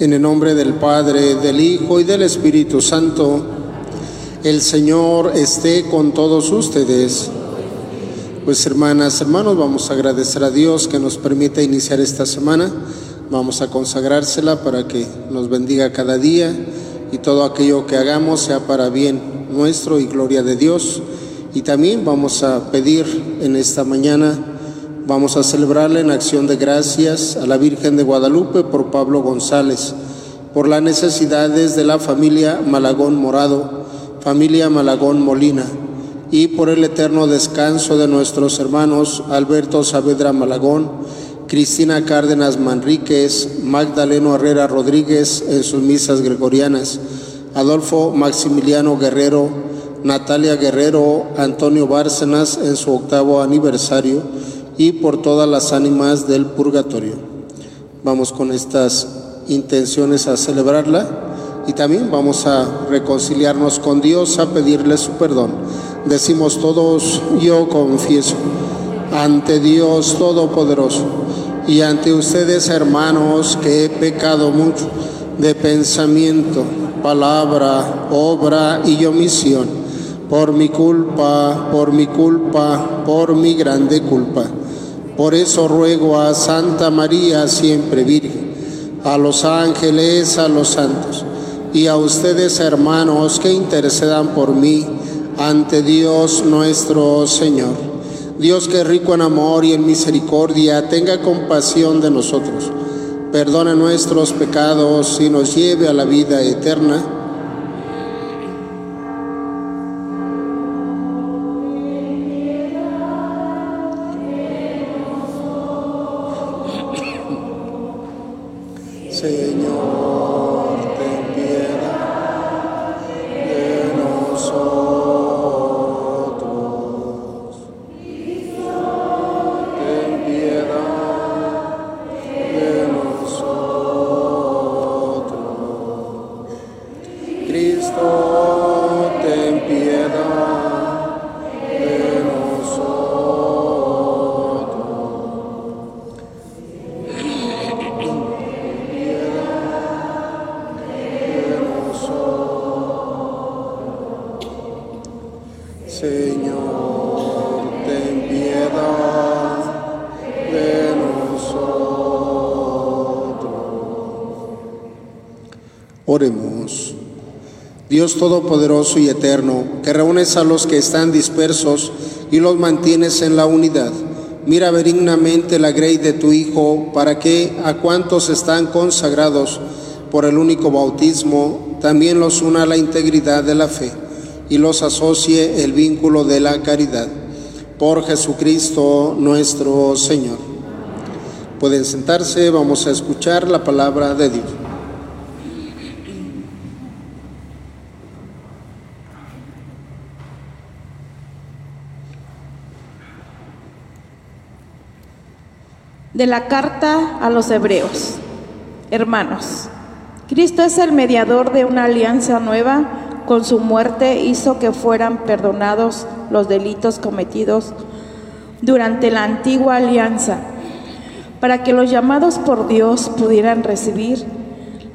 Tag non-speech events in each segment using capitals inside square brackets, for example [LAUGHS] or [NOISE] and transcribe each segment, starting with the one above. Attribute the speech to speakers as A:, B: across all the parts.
A: En el nombre del Padre, del Hijo y del Espíritu Santo, el Señor esté con todos ustedes. Pues hermanas, hermanos, vamos a agradecer a Dios que nos permita iniciar esta semana. Vamos a consagrársela para que nos bendiga cada día y todo aquello que hagamos sea para bien nuestro y gloria de Dios. Y también vamos a pedir en esta mañana Vamos a celebrarle en acción de gracias a la Virgen de Guadalupe por Pablo González, por las necesidades de la familia Malagón Morado, familia Malagón Molina, y por el eterno descanso de nuestros hermanos Alberto Saavedra Malagón, Cristina Cárdenas Manríquez, Magdaleno Herrera Rodríguez en sus misas gregorianas, Adolfo Maximiliano Guerrero, Natalia Guerrero, Antonio Bárcenas en su octavo aniversario, y por todas las ánimas del purgatorio. Vamos con estas intenciones a celebrarla y también vamos a reconciliarnos con Dios, a pedirle su perdón. Decimos todos, yo confieso ante Dios Todopoderoso y ante ustedes hermanos que he pecado mucho de pensamiento, palabra, obra y omisión, por mi culpa, por mi culpa, por mi grande culpa. Por eso ruego a Santa María, siempre Virgen, a los ángeles, a los santos, y a ustedes hermanos que intercedan por mí ante Dios nuestro Señor. Dios que rico en amor y en misericordia, tenga compasión de nosotros, perdone nuestros pecados y nos lleve a la vida eterna Dios Todopoderoso y Eterno, que reúnes a los que están dispersos y los mantienes en la unidad, mira benignamente la grey de tu Hijo, para que a cuantos están consagrados por el único bautismo, también los una la integridad de la fe y los asocie el vínculo de la caridad. Por Jesucristo nuestro Señor. Pueden sentarse, vamos a escuchar la palabra de Dios.
B: De la carta a los hebreos. Hermanos, Cristo es el mediador de una alianza nueva. Con su muerte hizo que fueran perdonados los delitos cometidos durante la antigua alianza, para que los llamados por Dios pudieran recibir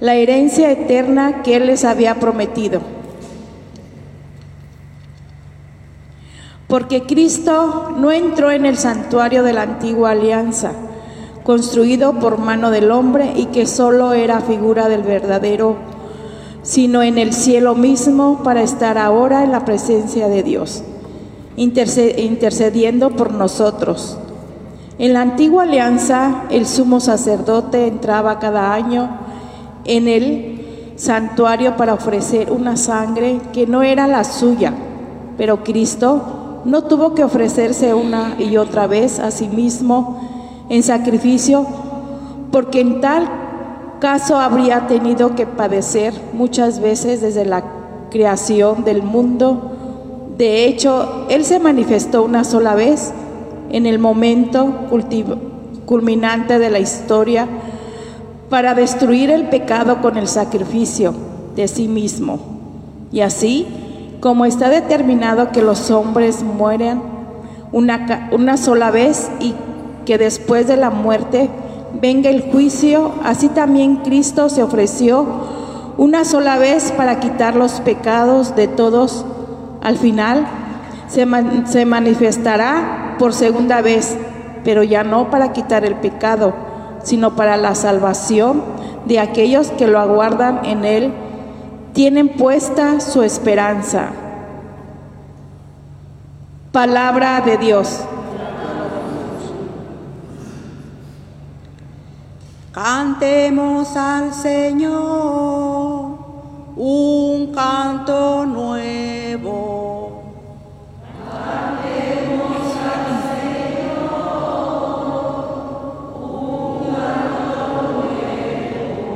B: la herencia eterna que Él les había prometido. Porque Cristo no entró en el santuario de la antigua alianza, construido por mano del hombre y que solo era figura del verdadero, sino en el cielo mismo para estar ahora en la presencia de Dios, intercediendo por nosotros. En la antigua alianza, el sumo sacerdote entraba cada año en el santuario para ofrecer una sangre que no era la suya, pero Cristo no tuvo que ofrecerse una y otra vez a sí mismo, en sacrificio, porque en tal caso habría tenido que padecer muchas veces desde la creación del mundo. De hecho, Él se manifestó una sola vez en el momento culminante de la historia para destruir el pecado con el sacrificio de sí mismo. Y así, como está determinado que los hombres mueran una, una sola vez y que después de la muerte venga el juicio, así también Cristo se ofreció una sola vez para quitar los pecados de todos. Al final se, manifestará por segunda vez, pero ya no para quitar el pecado, sino para la salvación de aquellos que lo aguardan en Él, tienen puesta su esperanza. Palabra de Dios.
C: Cantemos al Señor un canto nuevo. Cantemos al Señor un canto nuevo.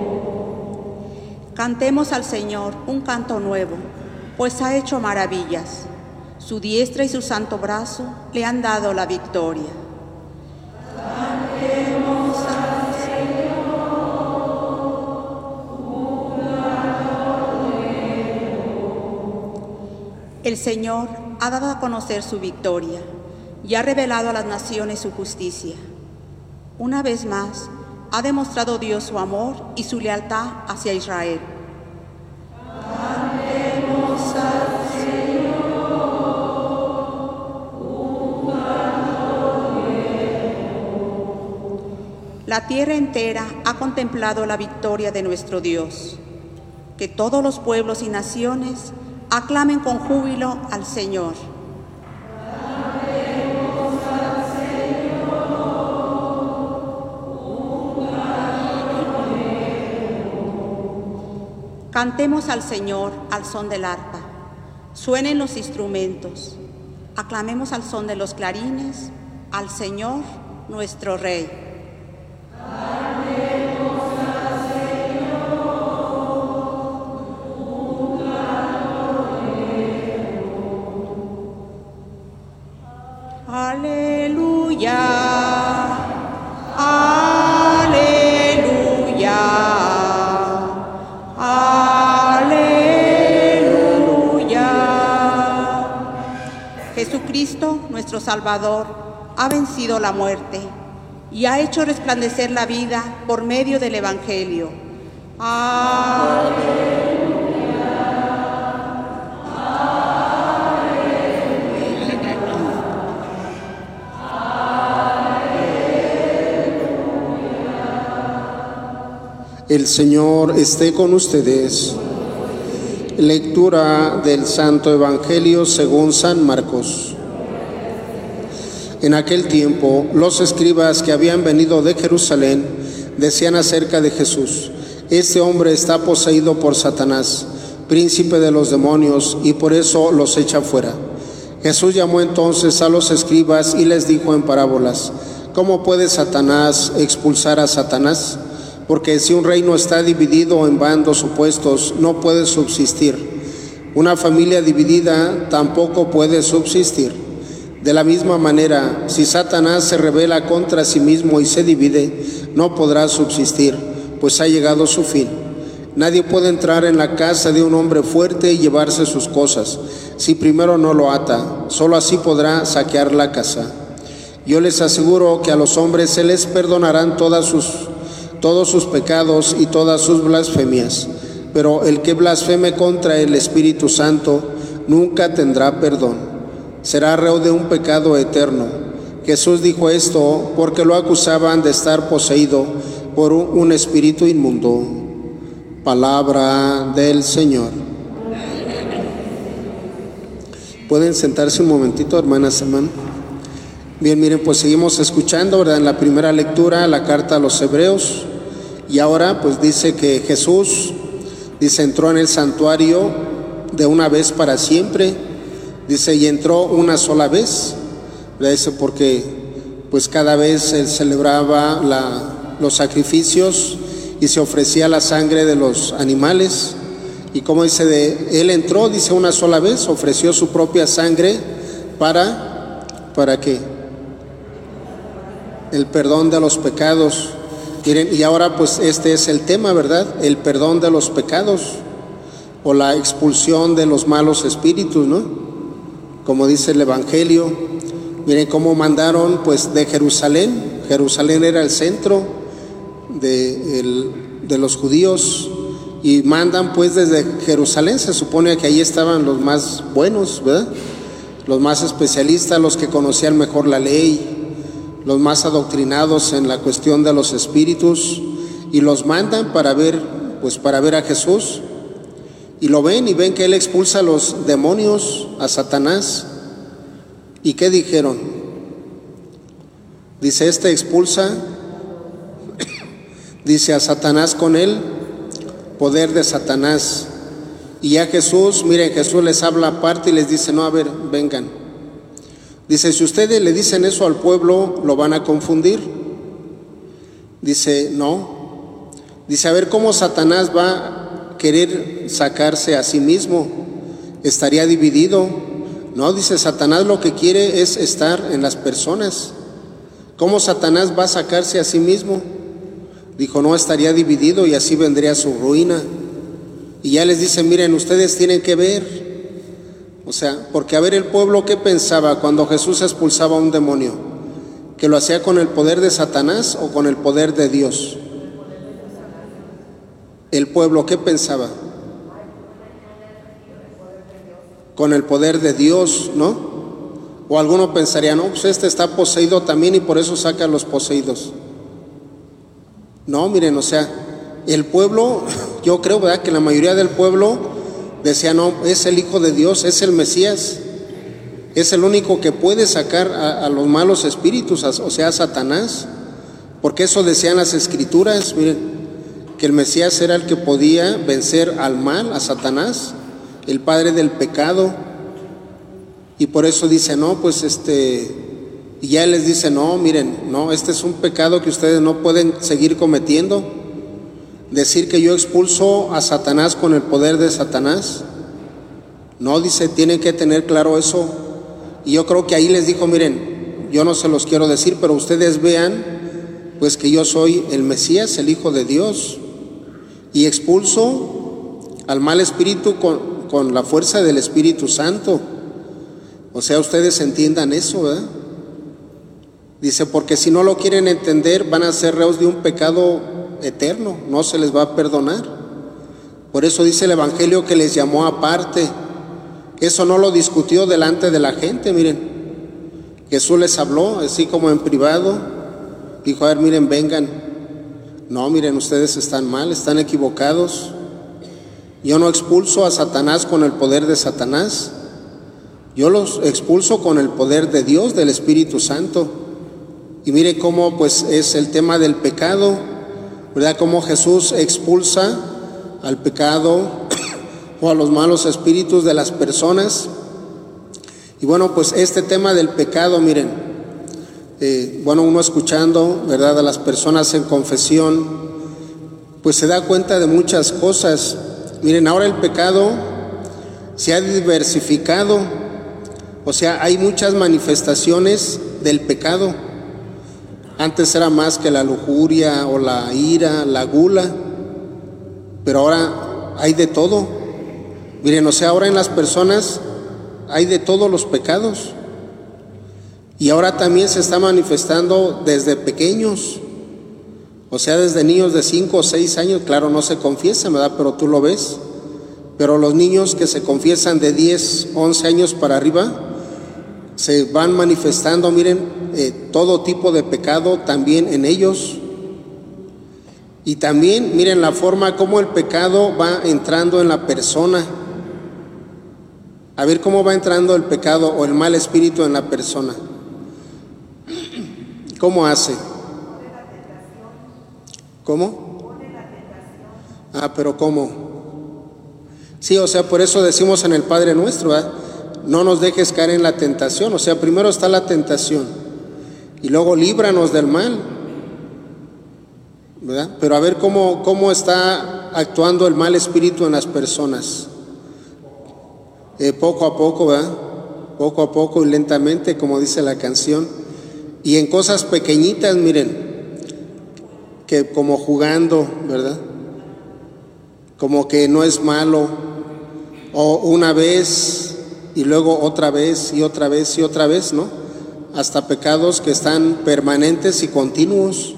C: Cantemos al Señor un canto nuevo, pues ha hecho maravillas. Su diestra y su santo brazo le han dado la victoria. El Señor ha dado a conocer su victoria y ha revelado a las naciones su justicia. Una vez más, ha demostrado Dios su amor y su lealtad hacia Israel. La tierra entera ha contemplado la victoria de nuestro Dios. Que todos los pueblos y naciones Aclamen con júbilo al Señor. Cantemos al Señor al son del arpa. Suenen los instrumentos. Aclamemos al son de los clarines al Señor nuestro Rey. Salvador ha vencido la muerte y ha hecho resplandecer la vida por medio del Evangelio.
A: El Señor esté con ustedes. Lectura del Santo Evangelio según San Marcos. En aquel tiempo, los escribas que habían venido de Jerusalén decían acerca de Jesús, este hombre está poseído por Satanás, príncipe de los demonios, y por eso los echa fuera. Jesús llamó entonces a los escribas y les dijo en parábolas, ¿cómo puede Satanás expulsar a Satanás? Porque si un reino está dividido en bandos opuestos, no puede subsistir. Una familia dividida tampoco puede subsistir. De la misma manera, si Satanás se revela contra sí mismo y se divide, no podrá subsistir, pues ha llegado su fin. Nadie puede entrar en la casa de un hombre fuerte y llevarse sus cosas, si primero no lo ata, solo así podrá saquear la casa. Yo les aseguro que a los hombres se les perdonarán todas sus, todos sus pecados y todas sus blasfemias, pero el que blasfeme contra el Espíritu Santo nunca tendrá perdón será reo de un pecado eterno. Jesús dijo esto porque lo acusaban de estar poseído por un espíritu inmundo. Palabra del Señor. Pueden sentarse un momentito, hermanas, hermanos. Bien, miren, pues seguimos escuchando, ¿verdad? En la primera lectura, la carta a los hebreos. Y ahora, pues dice que Jesús, dice, entró en el santuario de una vez para siempre Dice, y entró una sola vez, dice, porque pues cada vez él celebraba los sacrificios y se ofrecía la sangre de los animales. Y como dice, de, él entró, dice, una sola vez, ofreció su propia sangre para, ¿para qué? El perdón de los pecados. Miren, y ahora pues este es el tema, ¿verdad? El perdón de los pecados o la expulsión de los malos espíritus, ¿no? Como dice el Evangelio. Miren cómo mandaron pues de Jerusalén. Jerusalén era el centro de, los judíos y mandan pues desde Jerusalén, se supone que ahí estaban los más buenos, ¿verdad? Los más especialistas, los que conocían mejor la ley, los más adoctrinados en la cuestión de los espíritus y los mandan para ver pues para ver a Jesús y lo ven y ven que él expulsa a los demonios, a Satanás. ¿Y qué dijeron? Dice, este expulsa, [COUGHS] dice a Satanás con él, poder de Satanás. Y ya Jesús, miren, Jesús les habla aparte y les dice, no, a ver, vengan. Dice, si ustedes le dicen eso al pueblo, lo van a confundir. Dice, no. Dice, a ver cómo Satanás va a querer sacarse a sí mismo. Estaría dividido. No, dice, Satanás lo que quiere es estar en las personas. ¿Cómo Satanás va a sacarse a sí mismo? Dijo, no, estaría dividido y así vendría su ruina. Y ya les dice, miren, ustedes tienen que ver. O sea, porque a ver el pueblo qué pensaba cuando Jesús expulsaba a un demonio, que lo hacía con el poder de Satanás o con el poder de Dios. El pueblo qué pensaba? Con el poder de Dios, ¿no? O alguno pensaría, no, pues este está poseído también y por eso saca a los poseídos. No, miren, o sea, el pueblo, [LAUGHS] yo creo, ¿verdad? Que la mayoría del pueblo decía, no, es el Hijo de Dios, es el Mesías, es el único que puede sacar a, los malos espíritus, o sea, a Satanás, porque eso decían las escrituras, miren, que el Mesías era el que podía vencer al mal, a Satanás, el padre del pecado, y por eso dice, no, pues este, y ya les dice, no, miren, no, este es un pecado que ustedes no pueden seguir cometiendo. Decir que yo expulso a Satanás con el poder de Satanás. No, dice, tienen que tener claro eso. Y yo creo que ahí les dijo, miren, yo no se los quiero decir, pero ustedes vean, pues que yo soy el Mesías, el Hijo de Dios. Y expulso al mal espíritu con, con la fuerza del Espíritu Santo. O sea, ustedes entiendan eso, ¿verdad? Dice, porque si no lo quieren entender, van a ser reos de un pecado eterno, no se les va a perdonar. Por eso dice el Evangelio que les llamó aparte. Eso no lo discutió delante de la gente, miren. Jesús les habló, así como en privado. Dijo, a ver, miren, vengan. No, miren, ustedes están mal, están equivocados. Yo no expulso a Satanás con el poder de Satanás. Yo los expulso con el poder de Dios, del Espíritu Santo. Y mire cómo pues es el tema del pecado, ¿verdad? Cómo Jesús expulsa al pecado [COUGHS] o a los malos espíritus de las personas. Y bueno, pues este tema del pecado, miren, eh, bueno, uno escuchando, ¿verdad? A las personas en confesión, pues se da cuenta de muchas cosas. Miren, ahora el pecado se ha diversificado, o sea, hay muchas manifestaciones del pecado. Antes era más que la lujuria o la ira, la gula, pero ahora hay de todo. Miren, o sea, ahora en las personas hay de todos los pecados. Y ahora también se está manifestando desde pequeños, o sea, desde niños de 5 o 6 años, claro, no se confiesan, ¿verdad? Pero tú lo ves. Pero los niños que se confiesan de 10, 11 años para arriba, se van manifestando, miren, eh, todo tipo de pecado también en ellos. Y también, miren la forma como el pecado va entrando en la persona. A ver cómo va entrando el pecado o el mal espíritu en la persona. ¿Cómo hace? ¿Cómo? Ah, pero ¿cómo? Sí, o sea, por eso decimos en el Padre Nuestro, no nos dejes caer en la tentación. O sea, primero está la tentación y luego líbranos del mal. ¿verdad? Pero a ver cómo, cómo está actuando el mal espíritu en las personas. Eh, poco a poco, ¿verdad? Poco a poco y lentamente, como dice la canción. Y en cosas pequeñitas, miren, que como jugando, ¿verdad? Como que no es malo. O una vez y luego otra vez y otra vez y otra vez, ¿no? Hasta pecados que están permanentes y continuos.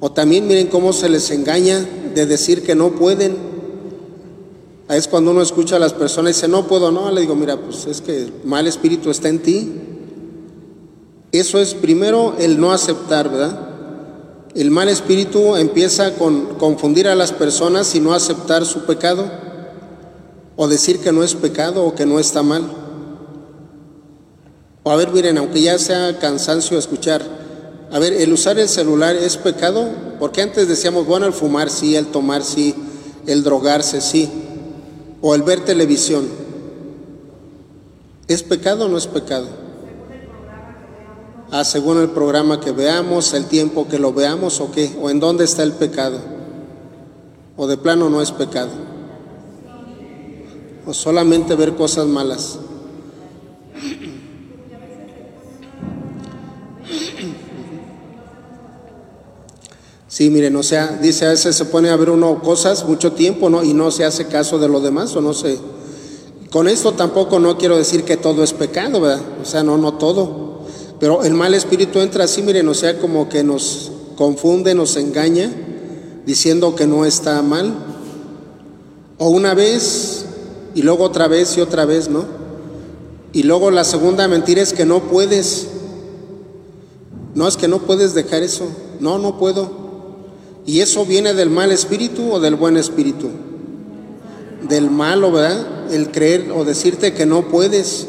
A: O también miren cómo se les engaña de decir que no pueden. Es cuando uno escucha a las personas y dice, no puedo, no, le digo, mira, pues es que mal espíritu está en ti. Eso es primero el no aceptar, ¿verdad? El mal espíritu empieza con confundir a las personas y no aceptar su pecado, o decir que no es pecado o que no está mal. O a ver, miren, aunque ya sea cansancio escuchar, a ver, el usar el celular es pecado, porque antes decíamos, bueno, el fumar sí, el tomar sí, el drogarse sí, o el ver televisión. ¿Es pecado o no es pecado? Ah, según el programa que veamos, el tiempo que lo veamos o qué, o en dónde está el pecado. O de plano no es pecado. O solamente ver cosas malas. Sí, miren, o sea, dice a veces se pone a ver uno cosas mucho tiempo, ¿no? Y no se hace caso de lo demás, o no sé. Con esto tampoco no quiero decir que todo es pecado, ¿verdad? O sea, no, no todo. Pero el mal espíritu entra así, miren, o sea, como que nos confunde, nos engaña, diciendo que no está mal. O una vez y luego otra vez y otra vez, ¿no? Y luego la segunda mentira es que no puedes. No es que no puedes dejar eso. No, no puedo. ¿Y eso viene del mal espíritu o del buen espíritu? Del malo, ¿verdad? El creer o decirte que no puedes.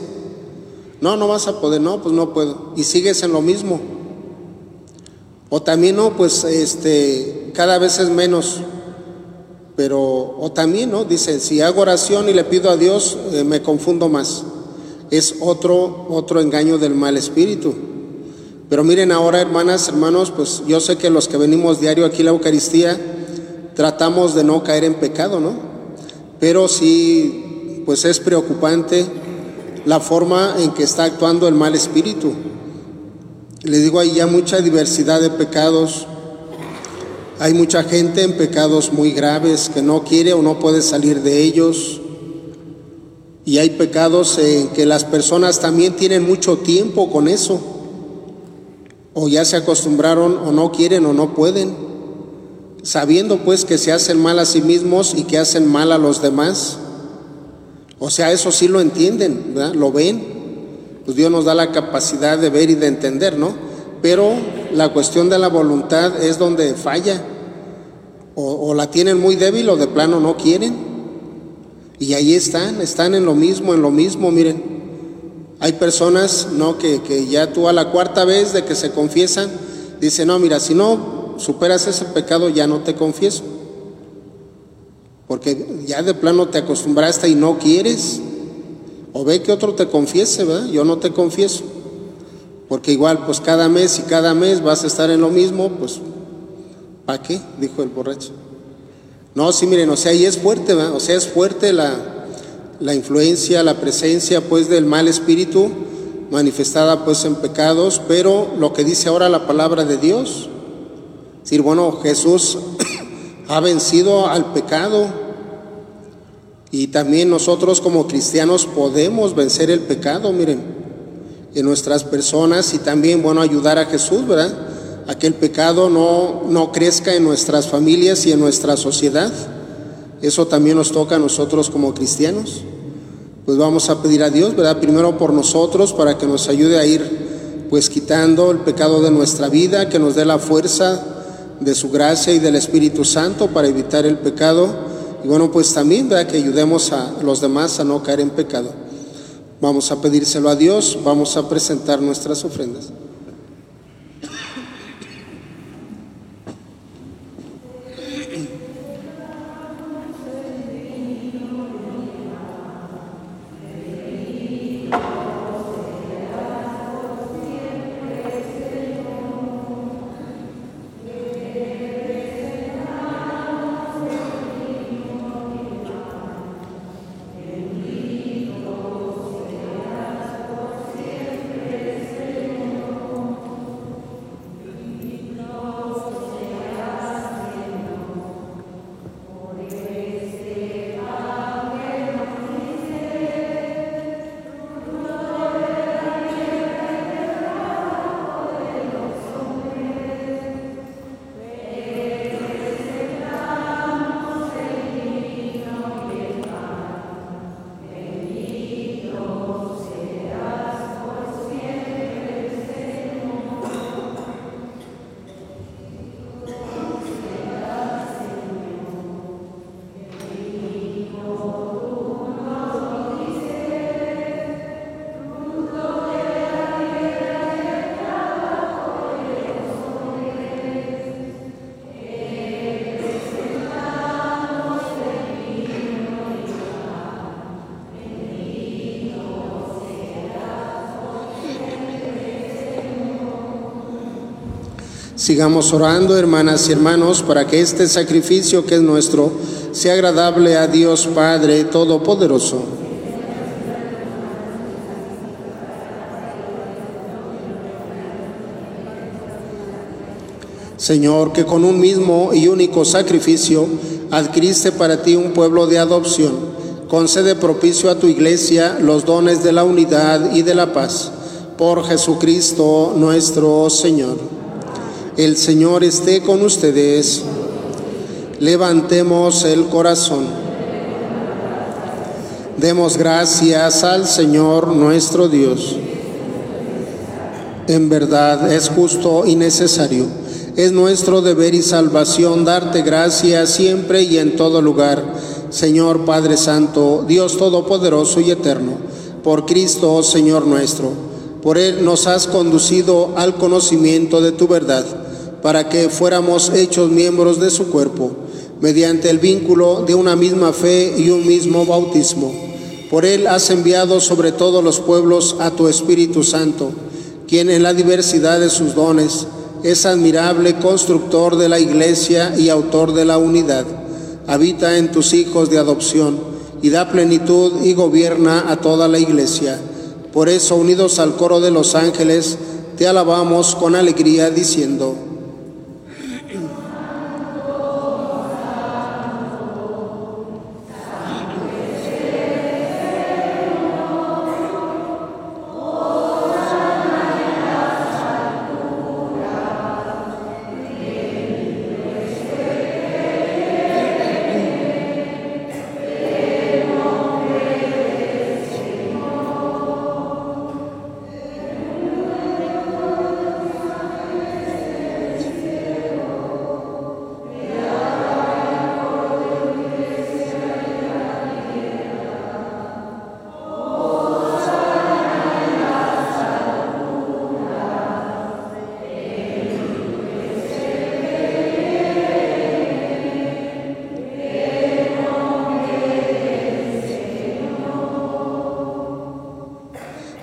A: No, no vas a poder, no, pues no puedo. Y sigues en lo mismo. O también no, pues este, cada vez es menos. Pero, o también, ¿no? Dice, si hago oración y le pido a Dios, eh, me confundo más. Es otro, otro engaño del mal espíritu. Pero miren ahora, hermanas, hermanos, pues yo sé que los que venimos diario aquí a la Eucaristía, tratamos de no caer en pecado, ¿no? Pero sí, pues es preocupante la forma en que está actuando el mal espíritu. Le digo, hay ya mucha diversidad de pecados. Hay mucha gente en pecados muy graves que no quiere o no puede salir de ellos. Y hay pecados en que las personas también tienen mucho tiempo con eso. O ya se acostumbraron o no quieren o no pueden. Sabiendo pues que se hacen mal a sí mismos y que hacen mal a los demás. O sea, eso sí lo entienden. Lo ven. Pues Dios nos da la capacidad de ver y de entender, ¿no? Pero la cuestión de la voluntad es donde falla. O, la tienen muy débil o de plano no quieren. Y ahí están, están en lo mismo, en lo mismo, miren. Hay personas, ¿no? Que, que ya tú a la cuarta vez de que se confiesan, dicen, no, mira, si no superas ese pecado, ya no te confieso porque ya de plano te acostumbraste y no quieres. O ve que otro te confiese, ¿verdad? Yo no te confieso. Porque igual, pues cada mes y cada mes vas a estar en lo mismo, pues, ¿para qué? Dijo el borracho. No, sí, miren, o sea, y es fuerte, ¿verdad? O sea, es fuerte la, la influencia, la presencia, pues, del mal espíritu manifestada, pues, en pecados, pero lo que dice ahora la palabra de Dios, decir, bueno, Jesús ha vencido al pecado y también nosotros como cristianos podemos vencer el pecado, miren, en nuestras personas y también, bueno, ayudar a Jesús, ¿verdad? A que el pecado no, no crezca en nuestras familias y en nuestra sociedad. Eso también nos toca a nosotros como cristianos. Pues vamos a pedir a Dios, ¿verdad? Primero por nosotros para que nos ayude a ir pues quitando el pecado de nuestra vida, que nos dé la fuerza de su gracia y del Espíritu Santo para evitar el pecado. Y bueno, pues también ¿verdad? que ayudemos a los demás a no caer en pecado. Vamos a pedírselo a Dios, vamos a presentar nuestras ofrendas. Sigamos orando, hermanas y hermanos, para que este sacrificio que es nuestro sea agradable a Dios Padre Todopoderoso. Señor, que con un mismo y único sacrificio adquiriste para ti un pueblo de adopción, concede propicio a tu iglesia los dones de la unidad y de la paz. Por Jesucristo nuestro Señor. El Señor esté con ustedes. Levantemos el corazón. Demos gracias al Señor nuestro Dios. En verdad es justo y necesario. Es nuestro deber y salvación darte gracias siempre y en todo lugar, Señor Padre Santo, Dios Todopoderoso y Eterno, por Cristo, Señor nuestro. Por Él nos has conducido al conocimiento de tu verdad para que fuéramos hechos miembros de su cuerpo, mediante el vínculo de una misma fe y un mismo bautismo. Por él has enviado sobre todos los pueblos a tu Espíritu Santo, quien en la diversidad de sus dones es admirable constructor de la iglesia y autor de la unidad. Habita en tus hijos de adopción y da plenitud y gobierna a toda la iglesia. Por eso, unidos al coro de los ángeles, te alabamos con alegría diciendo,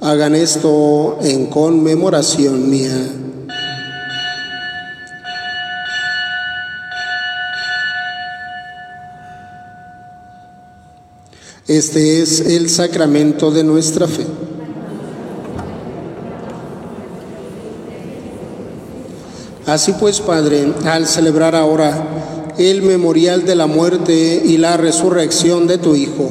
A: Hagan esto en conmemoración mía. Este es el sacramento de nuestra fe. Así pues, Padre, al celebrar ahora el memorial de la muerte y la resurrección de tu Hijo,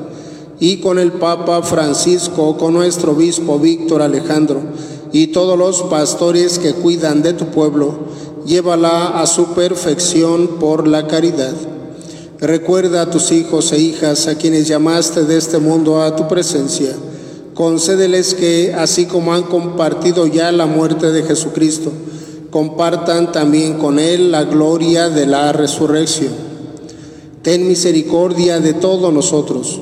A: y con el Papa Francisco, con nuestro obispo Víctor Alejandro y todos los pastores que cuidan de tu pueblo, llévala a su perfección por la caridad. Recuerda a tus hijos e hijas a quienes llamaste de este mundo a tu presencia. Concédeles que, así como han compartido ya la muerte de Jesucristo, compartan también con Él la gloria de la resurrección. Ten misericordia de todos nosotros,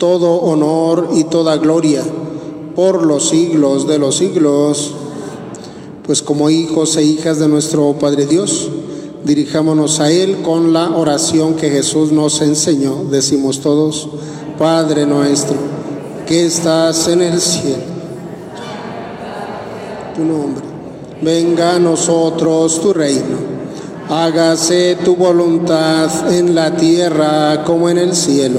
A: todo honor y toda gloria por los siglos de los siglos. Pues como hijos e hijas de nuestro Padre Dios, Dirijámonos a Él con la oración que Jesús nos enseñó. Decimos todos, Padre nuestro, que estás en el cielo. Tu nombre. Venga a nosotros tu reino. Hágase tu voluntad en la tierra como en el cielo.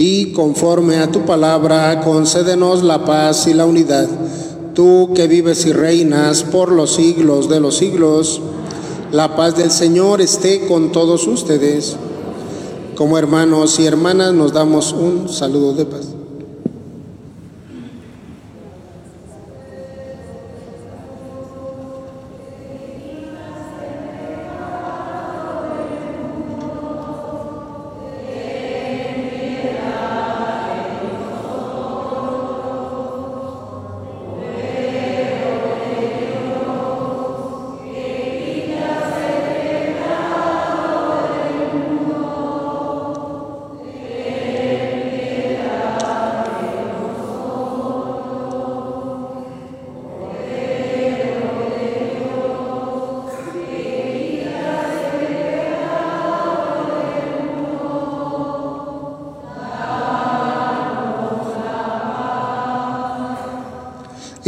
A: Y conforme a tu palabra, concédenos la paz y la unidad. Tú que vives y reinas por los siglos de los siglos, la paz del Señor esté con todos ustedes. Como hermanos y hermanas nos damos un saludo de paz.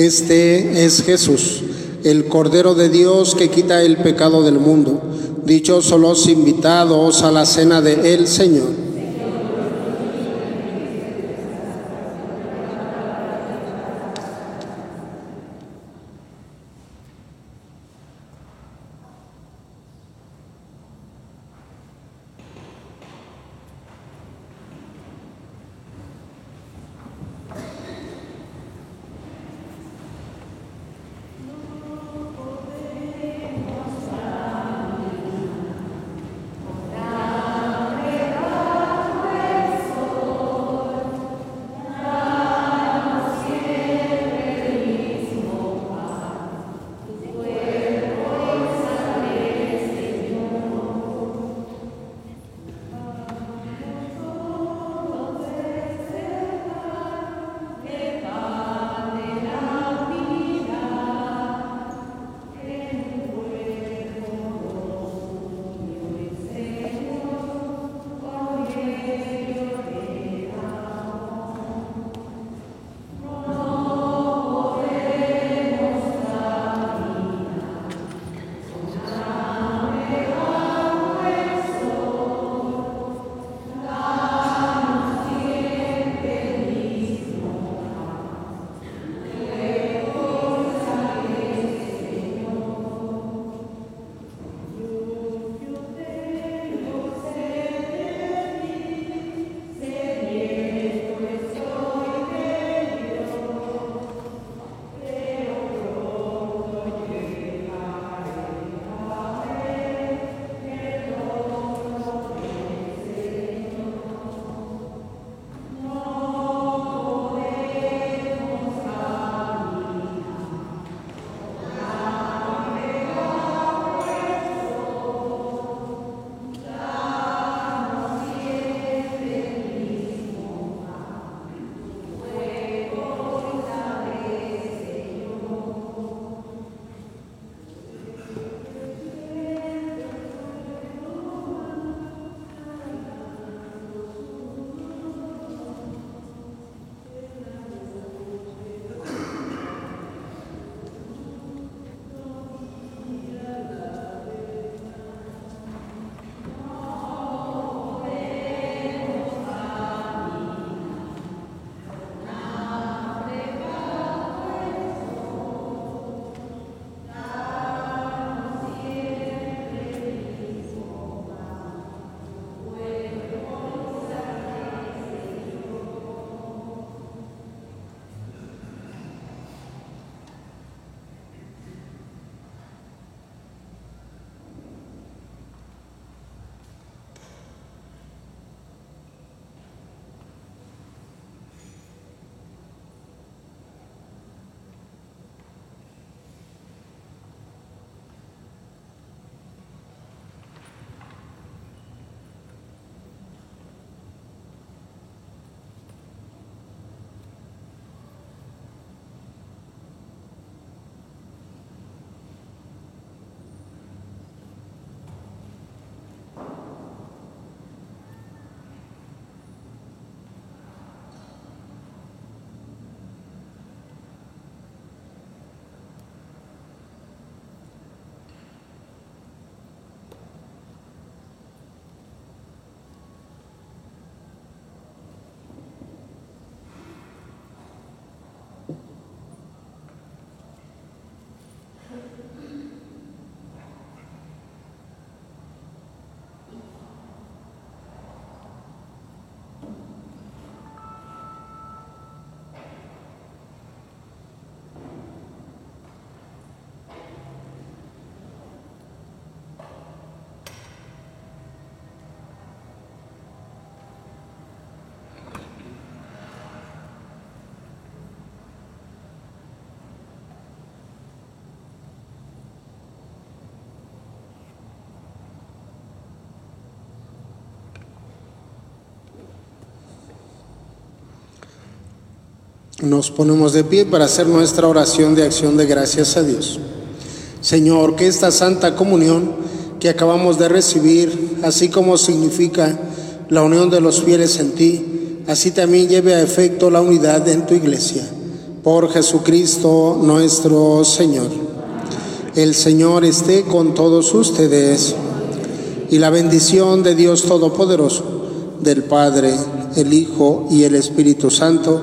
A: Este es Jesús, el Cordero de Dios que quita el pecado del mundo. Dichosos los invitados a la cena de el Señor. Nos ponemos de pie para hacer nuestra oración de acción de gracias a Dios. Señor, que esta santa comunión que acabamos de recibir, así como significa la unión de los fieles en ti, así también lleve a efecto la unidad en tu iglesia. Por Jesucristo nuestro Señor. El Señor esté con todos ustedes y la bendición de Dios Todopoderoso, del Padre, el Hijo y el Espíritu Santo,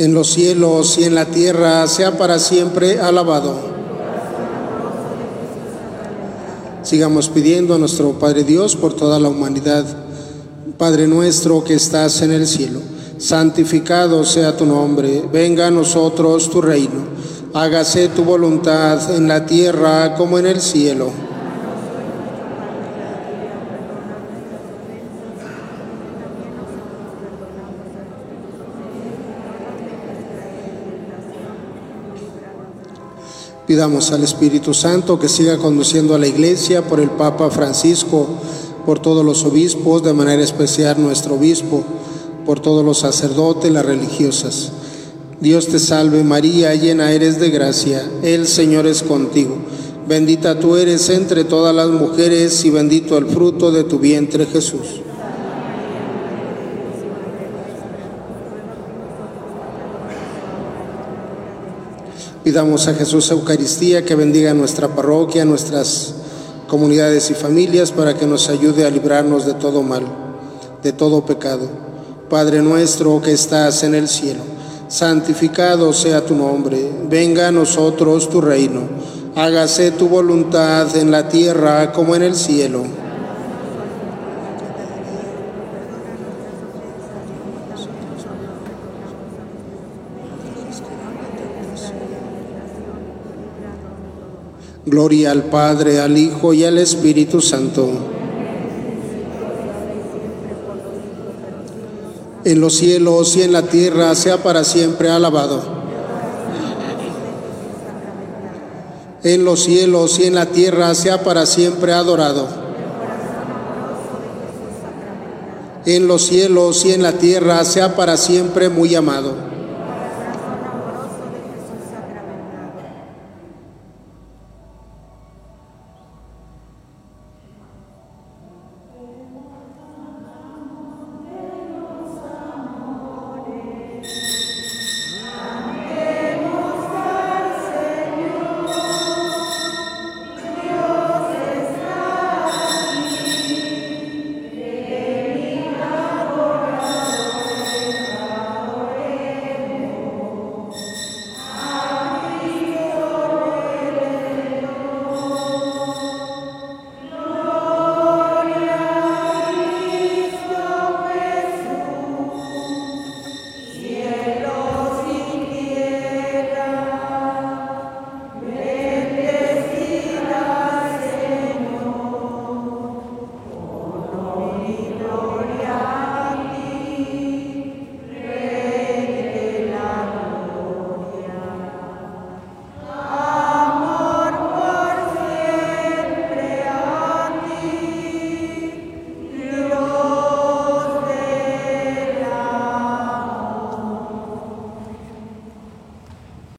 A: En los cielos y en la tierra, sea para siempre alabado. Sigamos pidiendo a nuestro Padre Dios por toda la humanidad. Padre nuestro que estás en el cielo, santificado sea tu nombre, venga a nosotros tu reino, hágase tu voluntad en la tierra como en el cielo. Pidamos al Espíritu Santo que siga conduciendo a la Iglesia por el Papa Francisco, por todos los obispos, de manera especial nuestro obispo, por todos los sacerdotes, las religiosas. Dios te salve María, llena eres de gracia, el Señor es contigo. Bendita tú eres entre todas las mujeres y bendito el fruto de tu vientre Jesús. Pidamos a Jesús Eucaristía que bendiga nuestra parroquia, nuestras comunidades y familias para que nos ayude a librarnos de todo mal, de todo pecado. Padre nuestro que estás en el cielo, santificado sea tu nombre, venga a nosotros tu reino, hágase tu voluntad en la tierra como en el cielo. Gloria al Padre, al Hijo y al Espíritu Santo. En los cielos y en la tierra sea para siempre alabado. En los cielos y en la tierra sea para siempre adorado. En los cielos y en la tierra sea para siempre muy amado